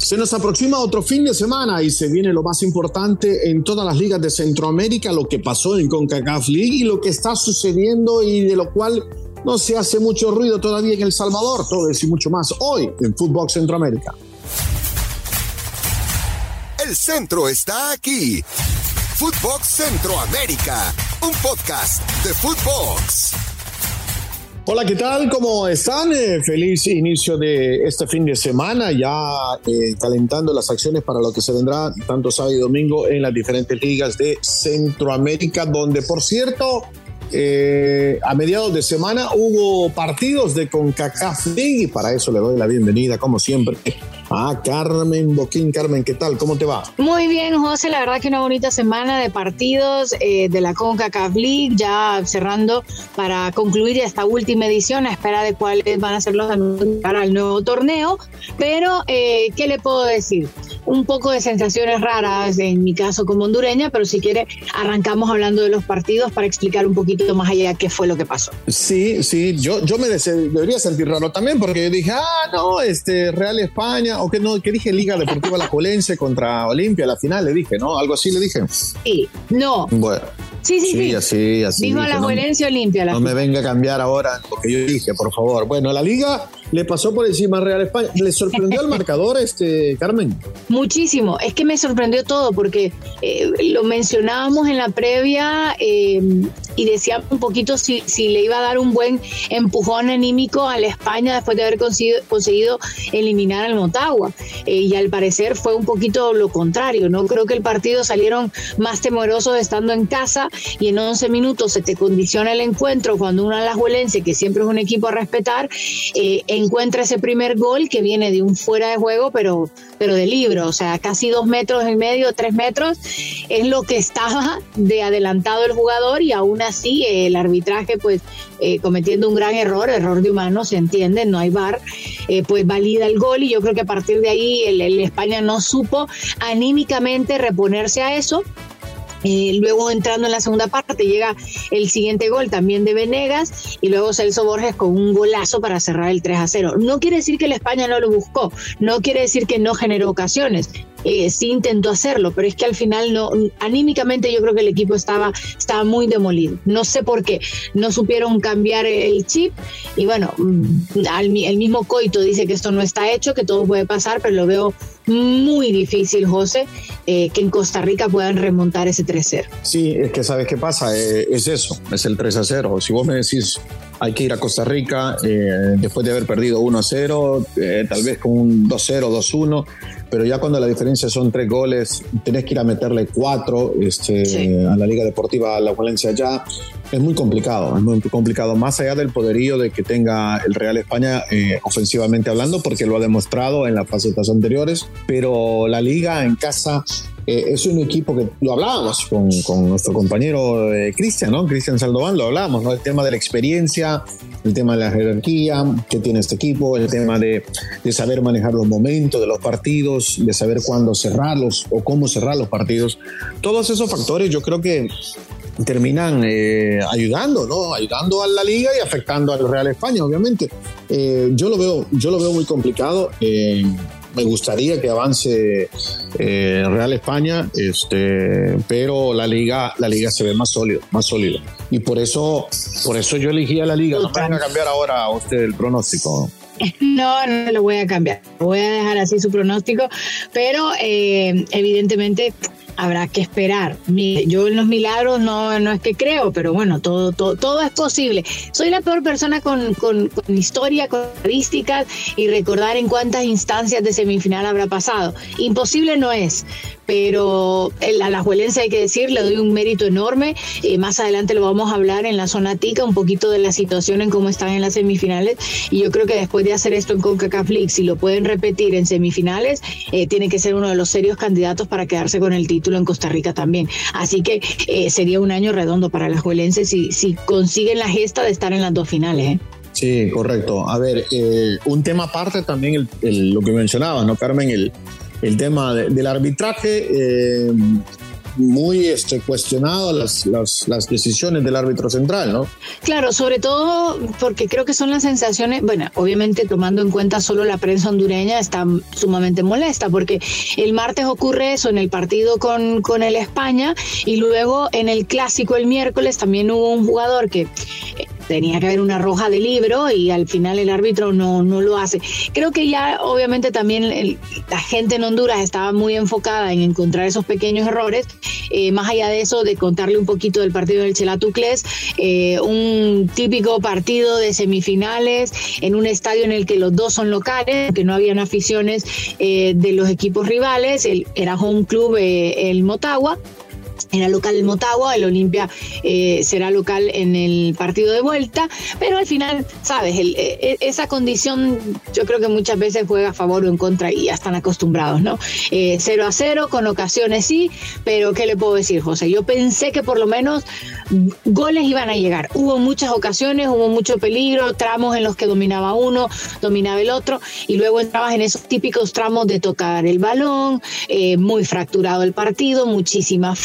Se nos aproxima otro fin de semana y se viene lo más importante en todas las ligas de Centroamérica, lo que pasó en CONCACAF League y lo que está sucediendo y de lo cual no se hace mucho ruido todavía en El Salvador. Todo eso y mucho más hoy en Fútbol Centroamérica. El centro está aquí. Footbox Centroamérica, un podcast de Footbox. Hola, ¿qué tal? ¿Cómo están? Eh, feliz inicio de este fin de semana, ya eh, calentando las acciones para lo que se vendrá tanto sábado y domingo en las diferentes ligas de Centroamérica, donde por cierto, eh, a mediados de semana hubo partidos de CONCACAF League y para eso le doy la bienvenida, como siempre, Ah, Carmen Boquín. Carmen, ¿qué tal? ¿Cómo te va? Muy bien, José. La verdad que una bonita semana de partidos eh, de la CONCACAF League, ya cerrando para concluir esta última edición a espera de cuáles van a ser los anuncios para el nuevo torneo. Pero, eh, ¿qué le puedo decir? Un poco de sensaciones raras en mi caso como hondureña, pero si quiere, arrancamos hablando de los partidos para explicar un poquito más allá qué fue lo que pasó. Sí, sí, yo, yo me debería sentir raro también porque yo dije, ah, no, este Real España o que no, que dije Liga Deportiva La Juelense contra Olimpia, la final le dije, ¿no? Algo así le dije. Sí, no. Bueno. Sí, sí, sí. así, así. Dijo la Juelense Olimpia. no me venga a cambiar ahora lo que yo dije, por favor. Bueno, la Liga le pasó por encima a Real España. ¿Le sorprendió el marcador, este, Carmen? Muchísimo. Es que me sorprendió todo porque eh, lo mencionábamos en la previa eh, y decía un poquito si, si le iba a dar un buen empujón anímico a la España después de haber conseguido, conseguido eliminar al Motagua. Eh, y al parecer fue un poquito lo contrario. No creo que el partido salieron más temerosos estando en casa y en 11 minutos se te condiciona el encuentro cuando uno Alajuelense, que siempre es un equipo a respetar, eh, encuentra ese primer gol que viene de un fuera de juego, pero, pero de libro, o sea, casi dos metros y medio, tres metros, es lo que estaba de adelantado el jugador y aún así eh, el arbitraje, pues eh, cometiendo un gran error, error de humano, se entiende, no hay bar, pues valida el gol y yo creo que a partir de ahí el España no supo anímicamente reponerse a eso eh, luego entrando en la segunda parte llega el siguiente gol también de Venegas y luego Celso Borges con un golazo para cerrar el 3 a 0. No quiere decir que la España no lo buscó, no quiere decir que no generó ocasiones, eh, sí intentó hacerlo, pero es que al final no, anímicamente yo creo que el equipo estaba, estaba muy demolido. No sé por qué, no supieron cambiar el chip y bueno, mm, el mismo Coito dice que esto no está hecho, que todo puede pasar, pero lo veo muy difícil, José, eh, que en Costa Rica puedan remontar ese 3-0. Sí, es que sabes qué pasa, eh, es eso, es el 3-0. Si vos me decís hay que ir a Costa Rica eh, después de haber perdido 1-0, eh, tal vez con un 2-0, 2-1, pero ya cuando la diferencia son tres goles, tenés que ir a meterle cuatro este, a la Liga Deportiva La Valencia ya. Es muy complicado, es muy complicado, más allá del poderío de que tenga el Real España eh, ofensivamente hablando, porque lo ha demostrado en las facetas anteriores, pero la liga en casa eh, es un equipo que lo hablábamos con, con nuestro compañero eh, Cristian, ¿no? Cristian Saldovan, lo hablábamos, ¿no? El tema de la experiencia, el tema de la jerarquía que tiene este equipo, el tema de, de saber manejar los momentos de los partidos, de saber cuándo cerrarlos o cómo cerrar los partidos. Todos esos factores yo creo que terminan eh, ayudando, ¿no? Ayudando a la liga y afectando al Real España, obviamente. yo, lo veo, yo lo veo muy complicado me gustaría que avance eh, Real España, este, pero la liga, la liga se ve más sólido, más sólida. Y por eso, por eso yo elegí a la liga. No me van a cambiar ahora a usted el pronóstico. No, no lo voy a cambiar. Voy a dejar así su pronóstico, pero eh, evidentemente habrá que esperar. Yo en los milagros no, no es que creo, pero bueno, todo, todo, todo es posible. Soy la peor persona con, con, historia, con estadísticas y recordar en cuántas instancias de semifinal habrá pasado. Imposible no es, pero el Alajuelense hay que decir, le doy un mérito enorme. Eh, más adelante lo vamos a hablar en la zona tica, un poquito de la situación en cómo están en las semifinales. Y yo creo que después de hacer esto en CONCACAF League, si lo pueden repetir en semifinales, eh, tiene que ser uno de los serios candidatos para quedarse con el título en Costa Rica también. Así que eh, sería un año redondo para Alajuelense si, si consiguen la gesta de estar en las dos finales. Sí, correcto. A ver, un tema aparte también, lo que mencionaba, ¿no, Carmen? El, el tema del arbitraje. Eh, muy este, cuestionado las, las, las, decisiones del árbitro central, ¿no? Claro, sobre todo porque creo que son las sensaciones, bueno, obviamente tomando en cuenta solo la prensa hondureña está sumamente molesta porque el martes ocurre eso en el partido con, con el España y luego en el clásico el miércoles también hubo un jugador que tenía que haber una roja de libro y al final el árbitro no, no lo hace. Creo que ya obviamente también la gente en Honduras estaba muy enfocada en encontrar esos pequeños errores, eh, más allá de eso, de contarle un poquito del partido del Chelatucles, eh, un típico partido de semifinales en un estadio en el que los dos son locales, que no habían aficiones eh, de los equipos rivales, el, era home club el Motagua era local el Motagua, el Olimpia eh, será local en el partido de vuelta, pero al final, sabes, el, e, e, esa condición yo creo que muchas veces juega a favor o en contra y ya están acostumbrados, ¿no? Eh, 0 a 0, con ocasiones sí, pero ¿qué le puedo decir, José? Yo pensé que por lo menos goles iban a llegar. Hubo muchas ocasiones, hubo mucho peligro, tramos en los que dominaba uno, dominaba el otro, y luego entrabas en esos típicos tramos de tocar el balón, eh, muy fracturado el partido, muchísimas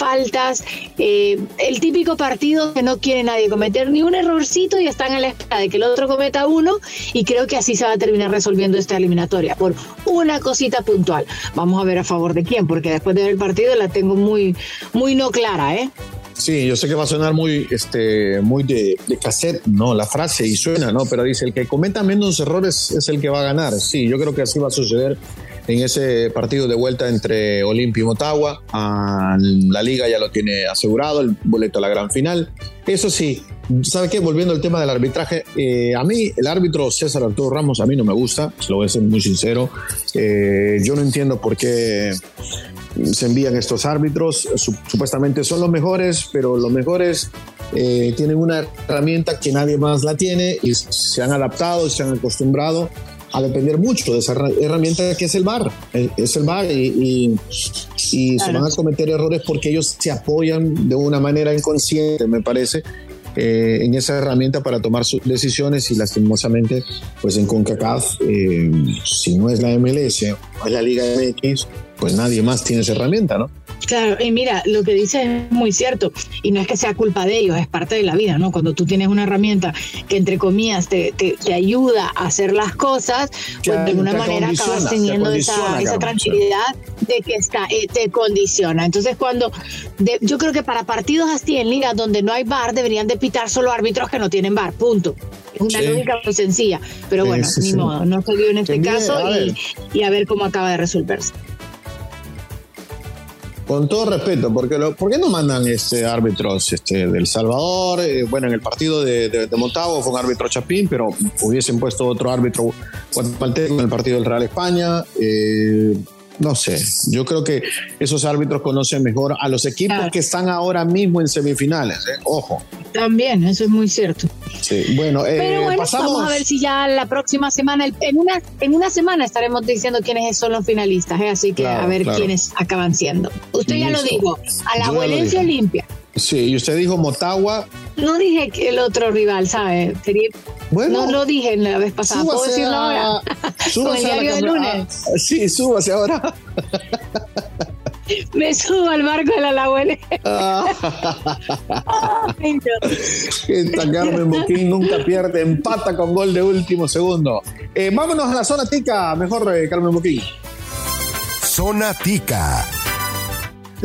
eh, el típico partido que no quiere nadie cometer ni un errorcito y están a la espera de que el otro cometa uno y creo que así se va a terminar resolviendo esta eliminatoria por una cosita puntual. Vamos a ver a favor de quién, porque después de ver el partido la tengo muy, muy no clara, ¿eh? Sí, yo sé que va a sonar muy, este, muy de, de, cassette, ¿no? La frase y suena, ¿no? Pero dice, el que cometa menos errores es el que va a ganar. Sí, yo creo que así va a suceder en ese partido de vuelta entre Olimpia y Motagua. La liga ya lo tiene asegurado, el boleto a la gran final. Eso sí, ¿sabe qué? Volviendo al tema del arbitraje, eh, a mí el árbitro César Arturo Ramos a mí no me gusta, lo voy a ser muy sincero. Eh, yo no entiendo por qué se envían estos árbitros, supuestamente son los mejores, pero los mejores eh, tienen una herramienta que nadie más la tiene y se han adaptado, se han acostumbrado a depender mucho de esa herramienta que es el VAR. Eh, es el VAR y, y, se van a cometer errores porque ellos se apoyan de una manera inconsciente, me parece, eh, en esa herramienta para tomar sus decisiones y lastimosamente, pues en CONCACAF, eh, si no es la MLS o es la Liga MX, pues nadie más tiene esa herramienta, ¿no? Claro, y mira, lo que dice es muy cierto, y no es que sea culpa de ellos, es parte de la vida, ¿no? Cuando tú tienes una herramienta que, entre comillas, te, te, ayuda a hacer las cosas, pues de alguna manera acabas teniendo esa, esa, tranquilidad de que está, eh, te condiciona. Entonces, cuando yo creo que para partidos así en ligas donde no hay bar, deberían de pitar solo árbitros que no tienen bar, punto. Es una lógica muy sencilla, pero bueno, ni modo, no se dio en este caso y, y a ver cómo acaba de resolverse con todo respeto, porque lo, ¿por qué no mandan este árbitros este, del Salvador? Eh, bueno, en el partido de, de, fue un árbitro Chapín, pero hubiesen puesto otro árbitro guatemalteco en el partido del Real España. Eh, no sé, yo creo que esos árbitros conocen mejor a los equipos que están ahora mismo en semifinales, ¿eh? ojo. También, eso es muy cierto. Sí, bueno, eh, Pero bueno, vamos a ver si ya la próxima semana, en una, en una semana estaremos diciendo quiénes son los finalistas, ¿eh? así que a ver quiénes acaban siendo. Usted ya lo dijo, a la Huelencia Olimpia. Sí, y usted dijo Motagua. No dije que el otro rival, ¿sabe? Bueno, no lo dije la vez pasada. ¿Puedo decirlo ahora? Súbase a la lunes. Ah, sí, súbase ahora. Me subo al barco de la Lahuele. Esta Carmen Boquín nunca pierde, empata con gol de último segundo. Eh, vámonos a la zona tica, mejor eh, Carmen Boquín. Zona tica.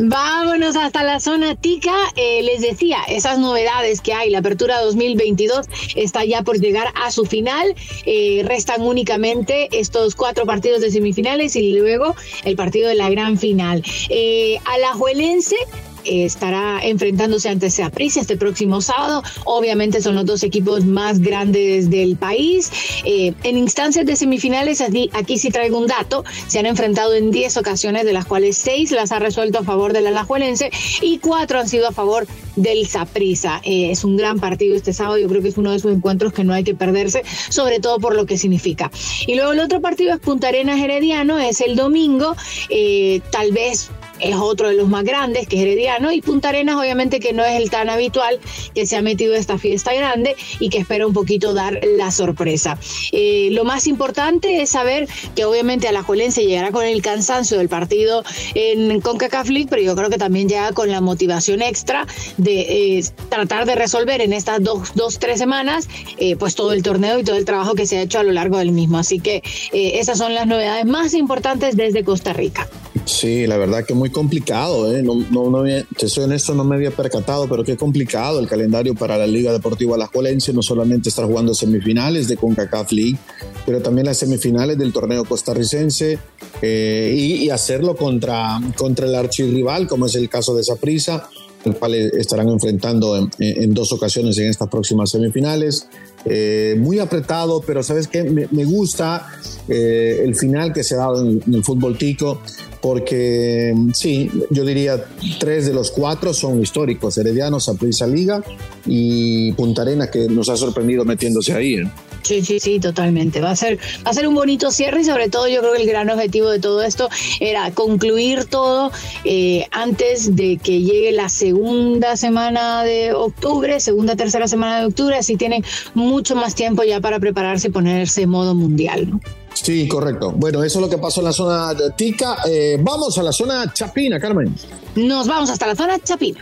Vámonos hasta la zona tica. Eh, les decía, esas novedades que hay, la apertura 2022 está ya por llegar a su final. Eh, restan únicamente estos cuatro partidos de semifinales y luego el partido de la gran final. Eh, Alajuelense estará enfrentándose ante Seaprisa este próximo sábado. Obviamente son los dos equipos más grandes del país. Eh, en instancias de semifinales, aquí, aquí sí traigo un dato, se han enfrentado en 10 ocasiones, de las cuales 6 las ha resuelto a favor del Alajuelense y 4 han sido a favor del Saprissa. Eh, es un gran partido este sábado, yo creo que es uno de esos encuentros que no hay que perderse, sobre todo por lo que significa. Y luego el otro partido es Punta Arenas Herediano, es el domingo, eh, tal vez es otro de los más grandes, que es Herediano, y Punta Arenas obviamente que no es el tan habitual que se ha metido esta fiesta grande y que espera un poquito dar la sorpresa. Eh, lo más importante es saber que obviamente a la Juelense llegará con el cansancio del partido en CONCACAF League, pero yo creo que también llega con la motivación extra de eh, tratar de resolver en estas dos, dos tres semanas eh, pues todo el torneo y todo el trabajo que se ha hecho a lo largo del mismo. Así que esas son las novedades más importantes desde Costa Rica. Sí, la verdad que muy complicado, ¿eh? no, no, te soy honesto, no me había percatado, pero qué complicado el calendario para la Liga Deportiva Alajuelense, no solamente estar jugando semifinales de CONCACAF League, pero también las semifinales del torneo costarricense eh, y, hacerlo contra, contra el archirrival, como es el caso de Saprissa, el cual estarán enfrentando en, dos ocasiones en estas próximas semifinales. Eh, muy apretado, pero sabes que me, gusta eh, el final que se ha dado en, en el fútbol tico porque sí, yo diría tres de los cuatro son históricos, Heredianos, Saprissa Liga y Punta Arena que nos ha sorprendido metiéndose ahí. ¿eh? Sí, sí, sí, totalmente. Va a ser, va a ser un bonito cierre y sobre todo yo creo que el gran objetivo de todo esto era concluir todo eh, antes de que llegue la segunda semana de octubre, segunda, tercera semana de octubre, así tienen mucho más tiempo ya para prepararse y ponerse en modo mundial. ¿no? Sí, correcto. Bueno, eso es lo que pasó en la zona de Tica. Eh, vamos a la zona Chapina, Carmen. Nos vamos hasta la zona Chapina.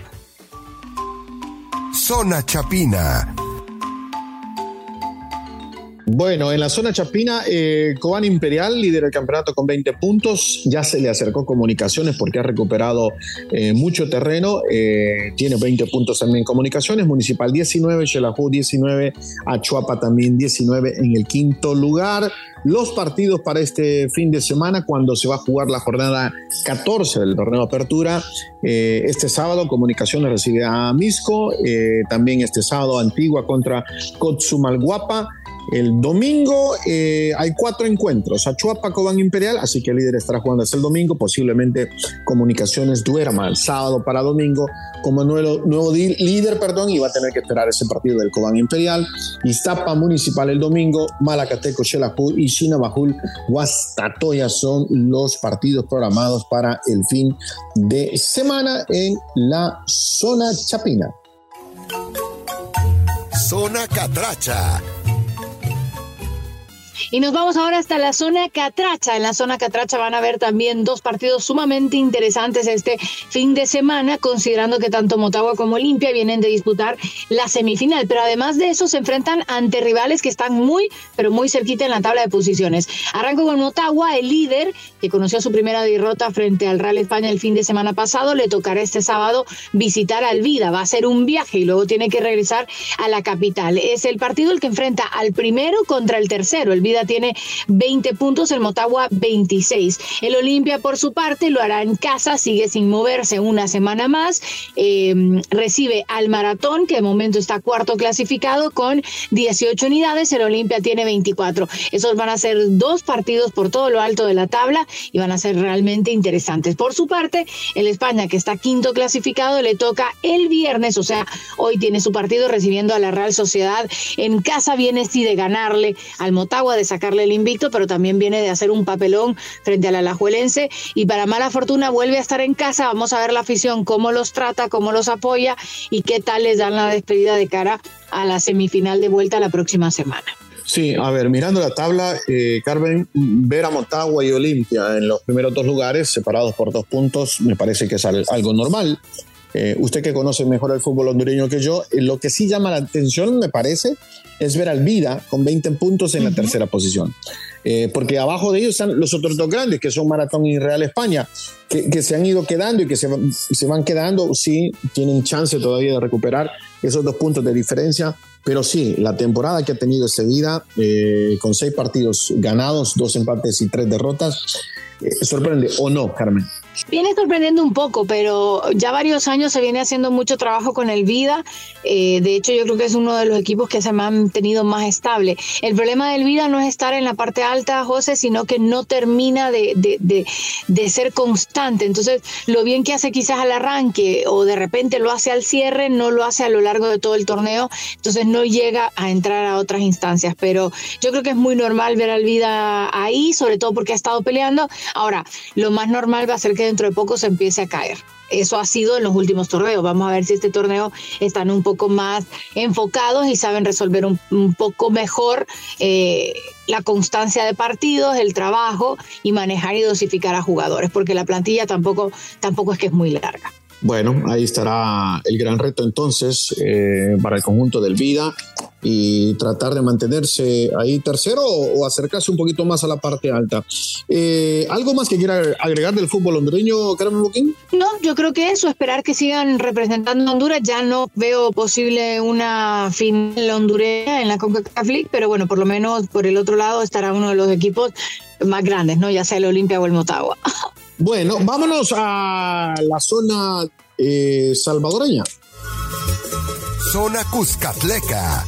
Zona Chapina. Bueno, en la zona chapina, eh, Cobán Imperial, líder del campeonato con 20 puntos, ya se le acercó comunicaciones porque ha recuperado eh, mucho terreno, eh, tiene 20 puntos también en comunicaciones, Municipal 19, Xelajú 19, Achuapa también 19 en el quinto lugar. Los partidos para este fin de semana, cuando se va a jugar la jornada 14 del torneo de apertura, este sábado Comunicaciones recibe a Misco, también este sábado Antigua contra Cotzumalguapa. El domingo eh, hay cuatro encuentros. Achuapa, Cobán Imperial, así que el líder estará jugando hasta el domingo. Posiblemente Comunicaciones duerma el sábado para domingo como nuevo, nuevo líder, perdón, y va a tener que esperar ese partido del Cobán Imperial. Iztapa Municipal el domingo, Malacateco, Xelajú y Sinabajul, Huastatoya son los partidos programados para el fin de semana en la zona chapina. Zona Catracha y nos vamos ahora hasta la zona Catracha. En la zona Catracha van a haber también dos partidos sumamente interesantes este fin de semana, considerando que tanto Motagua como Olimpia vienen de disputar la semifinal. Pero además de eso, se enfrentan ante rivales que están muy, pero muy cerquita en la tabla de posiciones. Arranco con Motagua, el líder, que conoció su primera derrota frente al Real España el fin de semana pasado. Le tocará este sábado visitar al Vida. Va a ser un viaje y luego tiene que regresar a la capital. Es el partido el que enfrenta al primero contra el tercero. El Tiene 20 puntos, el Motagua 26. El Olimpia, por su parte, lo hará en casa, sigue sin moverse una semana más. Em, recibe al Maratón, que de momento está cuarto clasificado con 18 unidades. El Olimpia tiene 24. Esos van a ser dos partidos por todo lo alto de la tabla y van a ser realmente interesantes. Por su parte, el España, que está quinto clasificado, le toca el viernes, o sea, hoy tiene su partido recibiendo a la Real Sociedad en casa. Viene sí de ganarle al Motagua, de sacarle el invicto, pero también viene de hacer un papelón frente a la Alajuelense y para mala fortuna vuelve a estar en casa. Vamos a ver la afición cómo los trata, cómo los apoya y qué tal les dan la despedida de cara a la semifinal de vuelta la próxima semana. Sí, a ver, mirando la tabla, eh, Carmen, ver a Motagua y Olimpia en los primeros dos lugares, separados por dos puntos, me parece que es algo normal. Eh, usted que conoce mejor el fútbol hondureño que yo, eh, lo que sí llama la atención, me parece, es ver al Vida con 20 puntos en la tercera posición. Eh, porque abajo de ellos están los otros dos grandes, que son Maratón y Real España, que, se han ido quedando y que se, se, van quedando, sí, tienen chance todavía de recuperar esos dos puntos de diferencia. Pero sí, la temporada que ha tenido ese Vida, con seis partidos ganados, dos empates y tres derrotas, sorprende, ¿o no, Carmen? Viene sorprendiendo un poco, pero ya varios años se viene haciendo mucho trabajo con el Vida. Eh, de hecho, yo creo que es uno de los equipos que se ha mantenido más estable. El problema del Vida no es estar en la parte alta, José, sino que no termina de, de, de, ser constante. Entonces, lo bien que hace quizás al arranque o de repente lo hace al cierre, no lo hace a lo largo de todo el torneo. Entonces, no llega a entrar a otras instancias. Pero yo creo que es muy normal ver al Vida ahí, sobre todo porque ha estado peleando. Ahora, lo más normal va a ser que dentro de poco se empiece a caer eso ha sido en los últimos torneos. Vamos a ver si este torneo están un poco más enfocados y saben resolver un, poco mejor eh, la constancia de partidos, el trabajo y manejar y dosificar a jugadores, porque la plantilla tampoco, tampoco es que es muy larga. Bueno, ahí estará el gran reto entonces eh, para el conjunto del Vida y tratar de mantenerse ahí tercero o, acercarse un poquito más a la parte alta. Eh, ¿Algo más que quiera agregar del fútbol hondureño, Carmen Boquín? No, yo creo que eso, esperar que sigan representando a Honduras. Ya no veo posible una final hondureña en la CONCACAF League, pero bueno, por lo menos por el otro lado estará uno de los equipos más grandes, ¿no? Ya sea el Olimpia o el Motagua. Bueno, vámonos a la zona eh, salvadoreña. Zona Cuscatleca.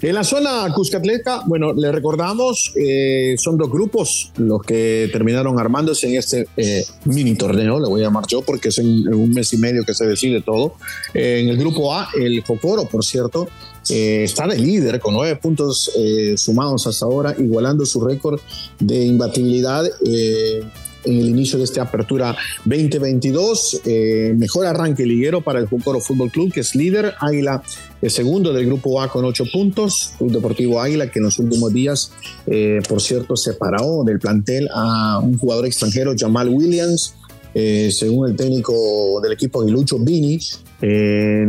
En la zona Cuscatleca, bueno, le recordamos, eh, son dos grupos los que terminaron armándose en este eh, mini torneo, le voy a llamar yo, porque es en, un mes y medio que se decide todo. en el grupo A, el Jocoro, por cierto, está de líder con nueve puntos sumados hasta ahora, igualando su récord de imbatibilidad en el inicio de esta apertura 2022. Eh, mejor arranque liguero para el Jucoro Fútbol Club, que es líder. Águila, el segundo del grupo A con ocho puntos. Club Deportivo Águila, que en los últimos días, eh, por cierto, separó del plantel a un jugador extranjero, Jamal Williams. Eh, según el técnico del equipo Aguilucho, Vini, eh,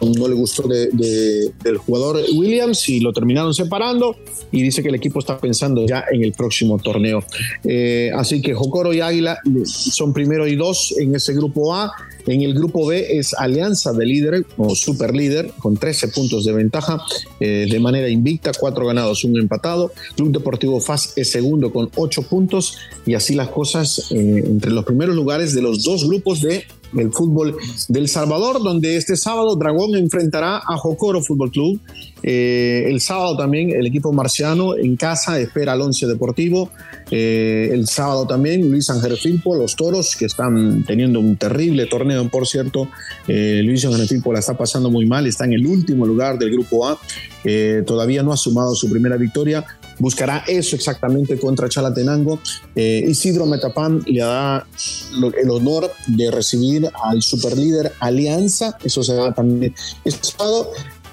no le gustó del jugador Williams y lo terminaron separando y dice que el equipo está pensando ya en el próximo torneo. Eh, así que Jocoro y Águila son primero y dos en ese grupo A. En el grupo B es Alianza de líder o super líder con 13 puntos de ventaja eh, de manera invicta, cuatro ganados, un empatado. Club Deportivo FAS es segundo con 8 puntos y así las cosas entre los primeros lugares de los dos grupos de el fútbol del Salvador, donde este sábado Dragón enfrentará a Jocoro Fútbol Club. Eh, el sábado también el equipo marciano en casa espera al Once Deportivo. Eh, el sábado también Luis Ángel Filpo, los toros que están teniendo un terrible torneo, por cierto. Eh, Luis Ángel Filpo la está pasando muy mal, está en el último lugar del grupo A. todavía no ha sumado su primera victoria buscará eso exactamente contra Chalatenango. Eh, Isidro Metapán le da el honor de recibir al superlíder Alianza, eso se va también este sábado.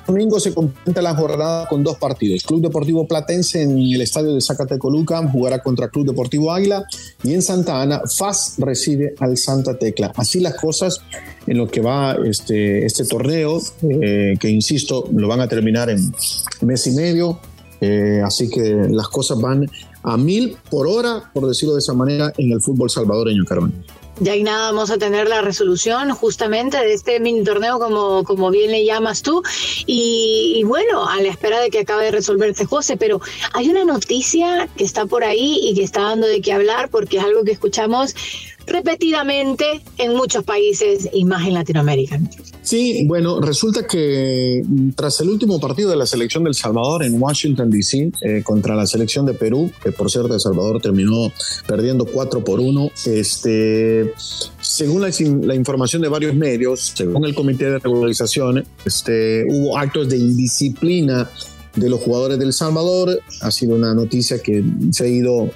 Domingo se completa la jornada con dos partidos. Club Deportivo Platense en el estadio de Zacatecoluca jugará contra Club Deportivo Águila y en Santa Ana FAS recibe al Santa Tecla. Así las cosas en lo que va este, este torneo, eh, que insisto, lo van a terminar en mes y medio. Eh, así que las cosas van a mil por hora, por decirlo de esa manera, en el fútbol salvadoreño, Carmen. Ya hay nada, vamos a tener la resolución justamente de este mini torneo, como, como bien le llamas tú. Y, y, bueno, a la espera de que acabe de resolverse José, pero hay una noticia que está por ahí y que está dando de qué hablar porque es algo que escuchamos repetidamente en muchos países y más en Latinoamérica. Sí, bueno, resulta que mm, tras el último partido de la selección del Salvador en Washington, D.C., eh, contra la selección de Perú, que por cierto El Salvador terminó perdiendo 4 por 1, este, según la, información de varios medios, según el Comité de Regularización, este, hubo actos de indisciplina de los jugadores del Salvador. Ha sido una noticia que se ha ido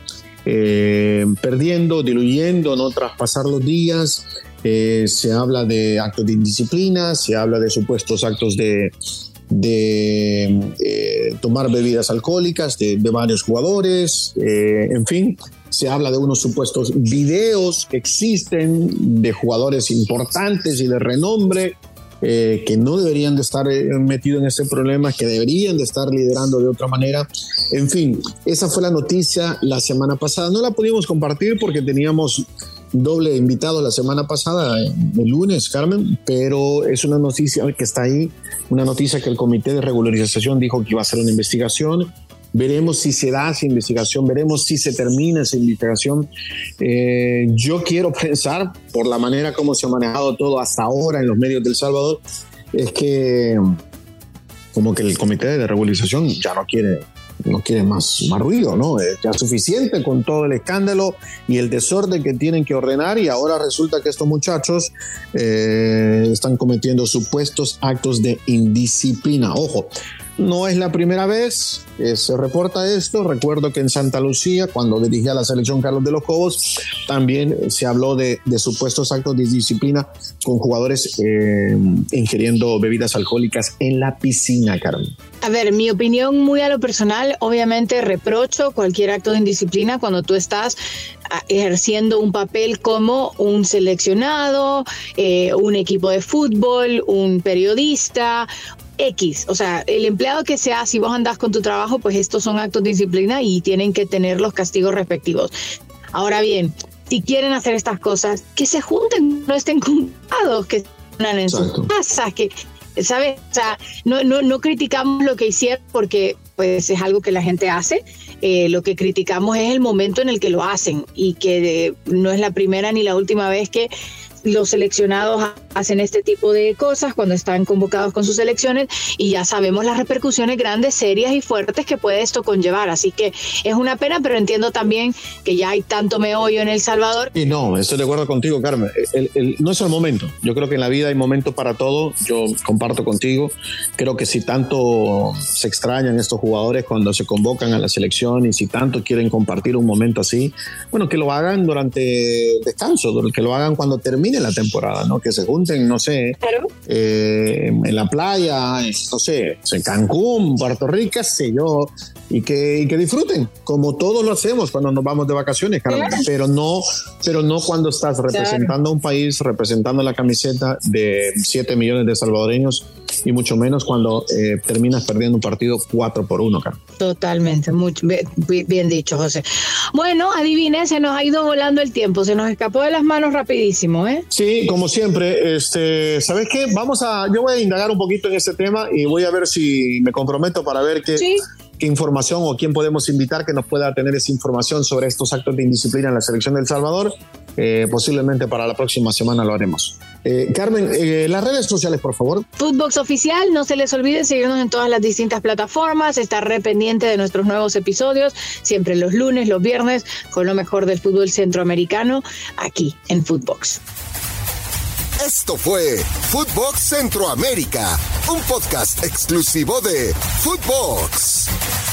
eh, perdiendo, diluyendo, no traspasar los días. Eh, se habla de actos de indisciplina, se habla de supuestos actos de, eh, tomar bebidas alcohólicas de, varios jugadores, en fin, se habla de unos supuestos videos que existen de jugadores importantes y de renombre eh, que no deberían de estar eh, metidos en ese problema, que deberían de estar liderando de otra manera. En fin, esa fue la noticia la semana pasada. No la pudimos compartir porque teníamos doble invitado la semana pasada, eh, el lunes, Carmen, pero es una noticia que está ahí, una noticia que el Comité de Regularización dijo que iba a hacer una investigación veremos si se da esa investigación, veremos si se termina esa investigación. Eh, yo quiero pensar, por la manera como se ha manejado todo hasta ahora en los medios del Salvador, es que como que el comité de regularización ya no quiere no quieren más, más ruido, ¿no? Es ya suficiente con todo el escándalo y el desorden que tienen que ordenar y ahora resulta que estos muchachos eh, están cometiendo supuestos actos de indisciplina. Ojo, no es la primera vez que se reporta esto. Recuerdo que en Santa Lucía, cuando dirigía la selección Carlos de los Cobos, también se habló de, supuestos actos de disciplina con jugadores eh, ingiriendo bebidas alcohólicas en la piscina, Carmen. A ver, mi opinión muy a lo personal, obviamente reprocho cualquier acto de indisciplina cuando tú estás ah, ejerciendo un papel como un seleccionado, eh, un equipo de fútbol, un periodista, X, o sea, el empleado que sea, si vos andás con tu trabajo, pues estos son actos de disciplina y tienen que tener los castigos respectivos. Ahora bien, si quieren hacer estas cosas, que se junten, no estén juntados, que estén en sus casas, que, ¿sabes? O sea, no, no, no criticamos lo que hicieron porque pues es algo que la gente hace. Eh, lo que criticamos es el momento en el que lo hacen y que no es la primera ni la última vez que los seleccionados hacen este tipo de cosas cuando están convocados con sus selecciones y ya sabemos las repercusiones grandes, serias y fuertes que puede esto conllevar. Así que es una pena, pero entiendo también que ya hay tanto meollo en El Salvador. Y no, estoy de acuerdo contigo, Carmen. no es el momento. Yo creo que en la vida hay momentos para todo. Yo comparto contigo. Creo que si tanto se extrañan estos jugadores cuando se convocan a la selección y si tanto quieren compartir un momento así, bueno, que lo hagan durante descanso, que lo hagan cuando termine la temporada, ¿no? Que se junten, no sé, eh, en la playa, no sé, en Cancún, Puerto Rico, sé yo, y que, que disfruten, como todos lo hacemos cuando nos vamos de vacaciones, pero no, pero no cuando estás representando a un país, representando la camiseta de 7 millones de salvadoreños y mucho menos cuando eh, terminas perdiendo un partido 4 por 1, Carmen. Totalmente, mucho, bien, dicho, José. Bueno, adivine, se nos ha ido volando el tiempo, se nos escapó de las manos rapidísimo, ¿eh? Sí, como siempre, este, ¿sabes qué? Vamos a, yo voy a indagar un poquito en este tema y voy a ver si me comprometo para ver qué, qué información o quién podemos invitar que nos pueda tener esa información sobre estos actos de indisciplina en la selección del Salvador. Eh, posiblemente para la próxima semana lo haremos. Eh, Carmen, eh, las redes sociales, por favor. Footbox Oficial, no se les olvide seguirnos en todas las distintas plataformas, estar re pendiente de nuestros nuevos episodios, siempre los lunes, los viernes, con lo mejor del fútbol centroamericano, aquí en Footbox. Esto fue Footbox Centroamérica, un podcast exclusivo de Footbox.